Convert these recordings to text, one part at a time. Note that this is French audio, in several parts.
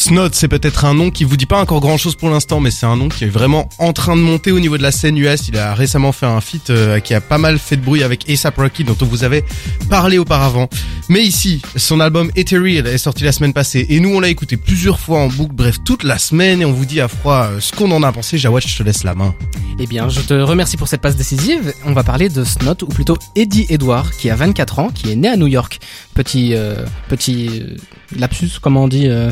Snot, c'est peut-être un nom qui vous dit pas encore grand chose pour l'instant, mais c'est un nom qui est vraiment en train de monter au niveau de la scène US. Il a récemment fait un feat euh, qui a pas mal fait de bruit avec ASAP Rocky, dont on vous avait parlé auparavant. Mais ici, son album Ethereal est sorti la semaine passée, et nous on l'a écouté plusieurs fois en boucle, bref toute la semaine, et on vous dit à froid euh, ce qu'on en a pensé. Jawad, je te laisse la main. Eh bien, je te remercie pour cette passe décisive. On va parler de Snot, ou plutôt Eddie Edward, qui a 24 ans, qui est né à New York. Petit, euh, petit euh, lapsus, comment on dit, euh,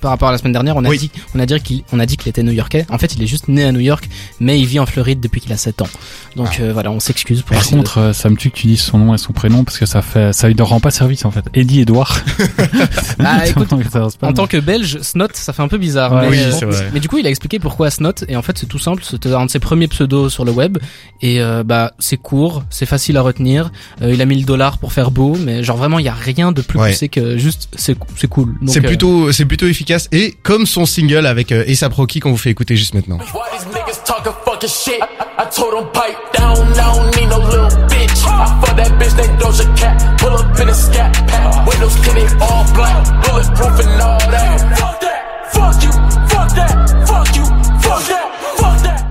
par rapport à la semaine dernière. On a Oui. dit, on a dit qu'il, on a dit qu'il était New-Yorkais. En fait, il est juste né à New York, mais il vit en Floride depuis qu'il a 7 ans. Donc euh, voilà, on s'excuse pour. Par contre, euh, ça me tue que tu dises son nom et son prénom parce que ça fait, ça lui rend pas service en fait. Eddie Edouard. Ah, écoute, En tant que belge, Snot, ça fait un peu bizarre. Ouais, mais, oui, euh, c'est vrai. mais du coup, il a expliqué pourquoi Snot. Et en fait, c'est tout simple. C'était un de ses premiers pseudos sur le web. Et euh, bah, c'est court, c'est facile à retenir. Euh, il a mis le dollar pour faire beau, mais genre vraiment, il y a rien de plus Ouais. poussé que juste c'est c'est cool. C'est euh, plutôt, c'est plutôt efficace, et comme son single avec euh, ASAP Rocky qu'on vous fait écouter juste maintenant.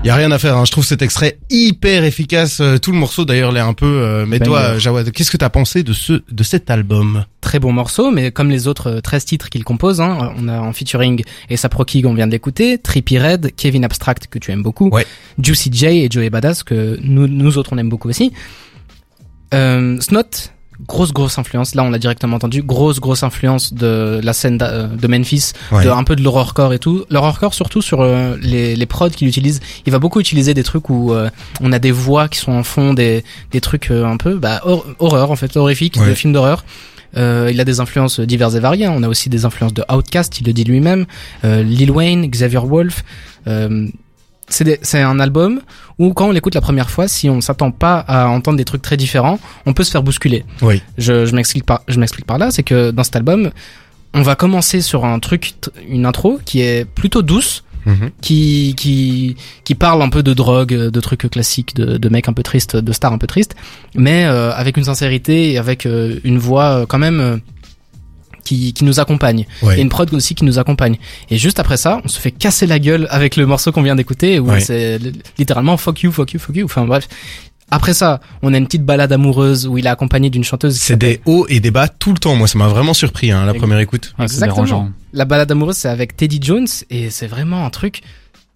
That. Y a rien à faire, hein. je trouve cet extrait hyper efficace. euh, Tout le morceau d'ailleurs l'est un peu. euh, mais toi, Banger. euh, Jawad, qu'est-ce que t'as pensé de ce, de cet album? Très bon morceau, mais comme les autres euh, 13 titres qu'il compose, hein, on a en featuring ASAP Rocky qu'on vient d'écouter, Trippie Red, Kevin Abstract que tu aimes beaucoup, Ouais. Juicy J et Joey Badass que nous, nous autres on aime beaucoup aussi. Euh, Snot, grosse grosse influence, là on l'a directement entendu, grosse grosse influence de la scène euh, de Memphis, Ouais. de, un peu de l'horrorcore et tout. L'horrorcore surtout sur euh, les, les prods qu'il utilise, il va beaucoup utiliser des trucs où euh, on a des voix qui sont en fond, des, des trucs euh, un peu bah, hor- horreur en fait, horrifique, Ouais. de films d'horreur. Euh, il a des influences diverses et variées. On a aussi des influences de Outkast, il le dit lui-même, euh, Lil Wayne, Xavier Wolf. C'est un album où quand on l'écoute la première fois, si on s'attend pas à entendre des trucs très différents, on peut se faire bousculer. Oui. Je, je m'explique par, je m'explique par là, c'est que dans cet album, on va commencer sur un truc, une intro qui est plutôt douce, Mhm. qui qui qui parle un peu de drogue, de trucs classiques, de, de mecs un peu tristes, de stars un peu tristes, mais euh, avec une sincérité et avec euh, une voix euh, quand même euh, qui qui nous accompagne Ouais. et une prod aussi qui nous accompagne. Et juste après ça, on se fait casser la gueule avec le morceau qu'on vient d'écouter où Ouais. c'est li- littéralement fuck you, fuck you, fuck you. Enfin bref. Après ça, on a une petite balade amoureuse où il est accompagné d'une chanteuse. C'est des hauts et des bas tout le temps. Moi, ça m'a vraiment surpris hein, la Ex- première écoute. Ouais, c'est Exactement. dérangeant. La balade amoureuse, c'est avec Teddy Jones et c'est vraiment un truc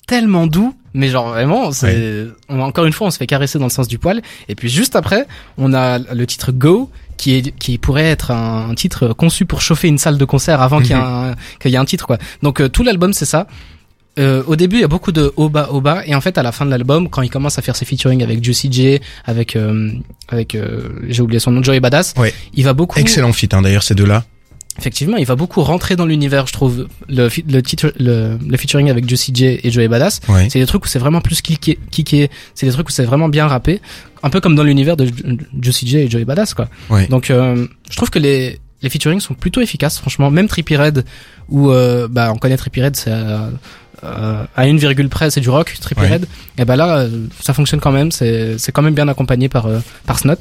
tellement doux, mais genre vraiment, c'est encore une fois, on se fait caresser dans le sens du poil. Et puis juste après, on a le titre Go qui est qui pourrait être un, un titre conçu pour chauffer une salle de concert avant qu'il y ait un qu'il y ait un titre quoi. Donc euh, tout l'album c'est ça. Euh, au début, il y a beaucoup de haut bas haut bas et en fait à la fin de l'album, quand il commence à faire ses featuring avec Juicy J, avec euh, avec euh, j'ai oublié son nom, Joey Badass, Ouais. il va beaucoup Excellent fit hein, d'ailleurs ces deux-là. Effectivement, il va beaucoup rentrer dans l'univers, je trouve. Le, le titre, le, le featuring avec Juicy J et Joey Badass, Ouais. c'est des trucs où c'est vraiment plus kické, kické. C'est des trucs où c'est vraiment bien rappé, un peu comme dans l'univers de Ju- Juicy J et Joey Badass, quoi. Ouais. Donc, euh, je trouve que les les featuring sont plutôt efficaces, franchement. Même Trippie Red, où euh, bah on connaît Trippie Red, c'est euh, euh, à une virgule près, c'est du rock, Ouais. Red. Et bah là, euh, ça fonctionne quand même. C'est c'est quand même bien accompagné par euh, par Snot.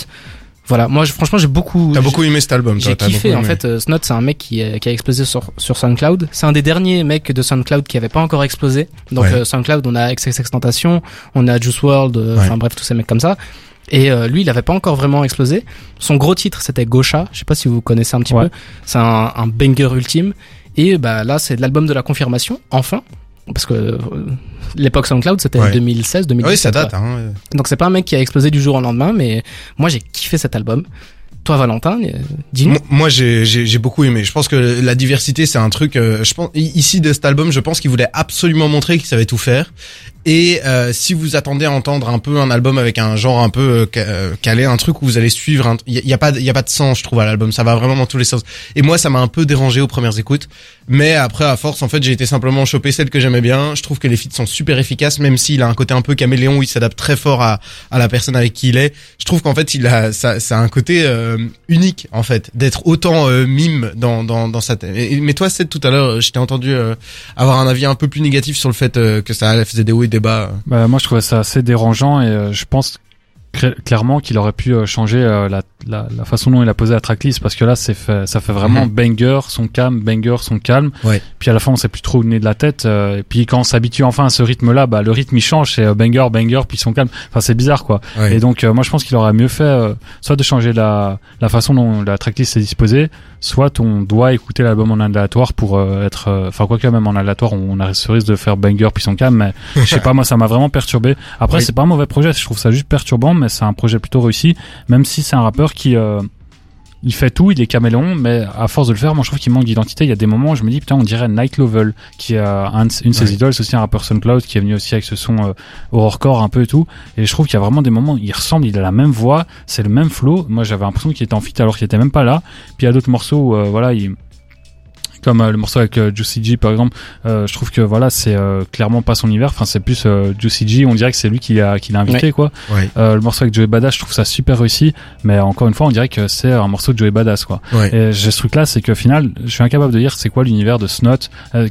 Voilà, moi je- franchement j'ai beaucoup T'as beaucoup aimé cet album, j'ai kiffé en fait. euh, Snot, c'est un mec qui, est- qui a explosé sur, sur SoundCloud. C'est un des derniers mecs de SoundCloud qui avait pas encore explosé. Donc Ouais. euh, SoundCloud, on a XXX Tentation, on a Juice World, euh, Ouais. enfin bref tous ces mecs comme ça. Et euh, lui, il avait pas encore vraiment explosé. Son gros titre, c'était Gaucha. Je sais pas si vous connaissez un petit Ouais. peu. C'est un, un banger ultime. Et bah là, c'est l'album de la confirmation, enfin. Parce que euh, l'époque SoundCloud, c'était Ouais. 2016, 2017. Oui, ça date. Hein. Donc c'est pas un mec qui a explosé du jour au lendemain, mais moi j'ai kiffé cet album. Valentin, dis-nous. Mo- Moi, j'ai j'ai j'ai beaucoup aimé. Je pense que la diversité, c'est un truc. euh, je pense ici de cet album, je pense qu'il voulait absolument montrer qu'il savait tout faire. Et euh, si vous attendez à entendre un peu un album avec un genre un peu euh, euh, calé, un truc où vous allez suivre, il y, a- pas de- y a pas de sens, je trouve, à l'album. Ça va vraiment dans tous les sens. Et moi, ça m'a un peu dérangé aux premières écoutes. Mais après, à force, en fait, j'ai été simplement choper celle que j'aimais bien. Je trouve que les feats sont super efficaces, même s'il a un côté un peu caméléon où il s'adapte très fort à, à la personne avec qui il est. Je trouve qu'en fait, il a ça, ça a un côté euh, unique, en fait, d'être autant euh, mime dans dans dans sa tête. Mais toi, c'est tout à l'heure, je t'ai entendu euh, avoir un avis un peu plus négatif sur le fait euh, que ça faisait des hauts et des bas. Bah, moi, je trouvais ça assez dérangeant et euh, je pense clairement qu'il aurait pu euh, changer euh, la, la, la façon dont il a posé la tracklist parce que là c'est fait, ça fait vraiment Mhm. banger son calme banger son calme Ouais. puis à la fin on sait plus trop où venir de la tête euh, et puis quand on s'habitue enfin à ce rythme là bah le rythme il change c'est banger banger puis son calme enfin c'est bizarre quoi Ouais. et donc euh, moi je pense qu'il aurait mieux fait euh, soit de changer la la façon dont la tracklist est disposée soit on doit écouter l'album en aléatoire pour euh, être enfin quoi que même en aléatoire on a ce risque de faire banger puis son calme mais je sais pas moi ça m'a vraiment perturbé après c'est pas un mauvais projet je trouve ça juste perturbant mais c'est un projet plutôt réussi même si c'est un rappeur qui euh, il fait tout, il est caméléon, mais à force de le faire, moi je trouve qu'il manque d'identité. Il y a des moments où je me dis putain, on dirait Night Level, qui est euh, un une de ses Ouais. idoles, c'est aussi un rappeur SoundCloud qui est venu aussi avec ce son euh, horrorcore un peu et tout. Et je trouve qu'il y a vraiment des moments, où il ressemble, il a la même voix, c'est le même flow. Moi j'avais l'impression qu'il était en fit alors qu'il était même pas là. Puis il y a d'autres morceaux où euh, voilà, il comme euh, le morceau avec euh, Juicy G par exemple, euh, je trouve que voilà c'est clairement pas son univers. Enfin c'est plus Juicy G, on dirait que c'est lui qui l'a qui l'a invité quoi. Ouais. Le morceau avec Joey Badass, je trouve ça super réussi, mais encore une fois, on dirait que c'est un morceau de Joey Badass, quoi. Ouais. Et j'ai ce truc-là, c'est que au final, je suis incapable de dire c'est quoi l'univers de Snot,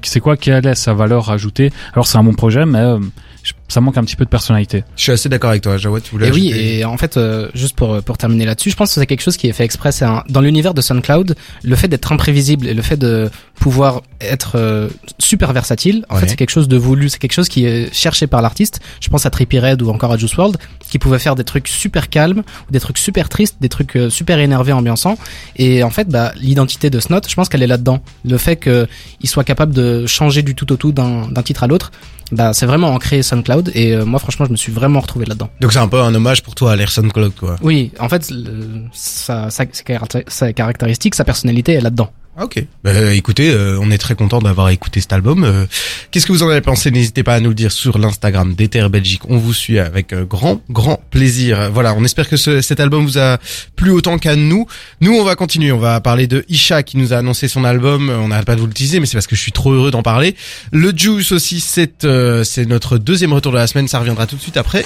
c'est quoi, quelle est sa valeur ajoutée. Alors c'est un bon projet, mais je- ça manque un petit peu de personnalité. Je suis assez d'accord avec toi, Jawad, tu voulais Et oui, ajouter- et en fait, euh, juste pour pour terminer là-dessus, je pense que c'est quelque chose qui est fait exprès. C'est un- dans l'univers de SoundCloud, le fait d'être imprévisible et le fait de pouvoir être euh, super versatile, en Ouais. fait, c'est quelque chose de voulu. C'est quelque chose qui est cherché par l'artiste. Je pense à Trippie Red ou encore à Juice WRLD, qui pouvaient faire des trucs super calmes ou des trucs super tristes, des trucs euh, super énervés, ambiançants. Et en fait, bah, l'identité de Snot, je pense qu'elle est là-dedans. Le fait qu'il soit capable de changer du tout au tout d'un d'un titre à l'autre, bah, c'est vraiment ancré SoundCloud. Et euh, moi, franchement, je me suis vraiment retrouvé là-dedans. Donc c'est un peu un hommage pour toi à l'Airson Cloud, quoi. Oui, en fait, le- sa, sa, sa caractéristique, sa personnalité est là-dedans. Ah, Ok. Bah, écoutez, euh, on est très content d'avoir écouté cet album. Euh, Qu'est-ce que vous en avez pensé? N'hésitez pas à nous le dire sur l'Instagram d'Ether Belgique. On vous suit avec euh, grand, grand plaisir. Voilà, on espère que ce- cet album vous a plu autant qu'à nous. Nous, on va continuer. On va parler de Isha qui nous a annoncé son album. Euh, On n'arrête pas de vous le teaser, mais c'est parce que je suis trop heureux d'en parler. Le Juice aussi, c'est euh, c'est notre deuxième retour de la semaine. Ça reviendra tout de suite après.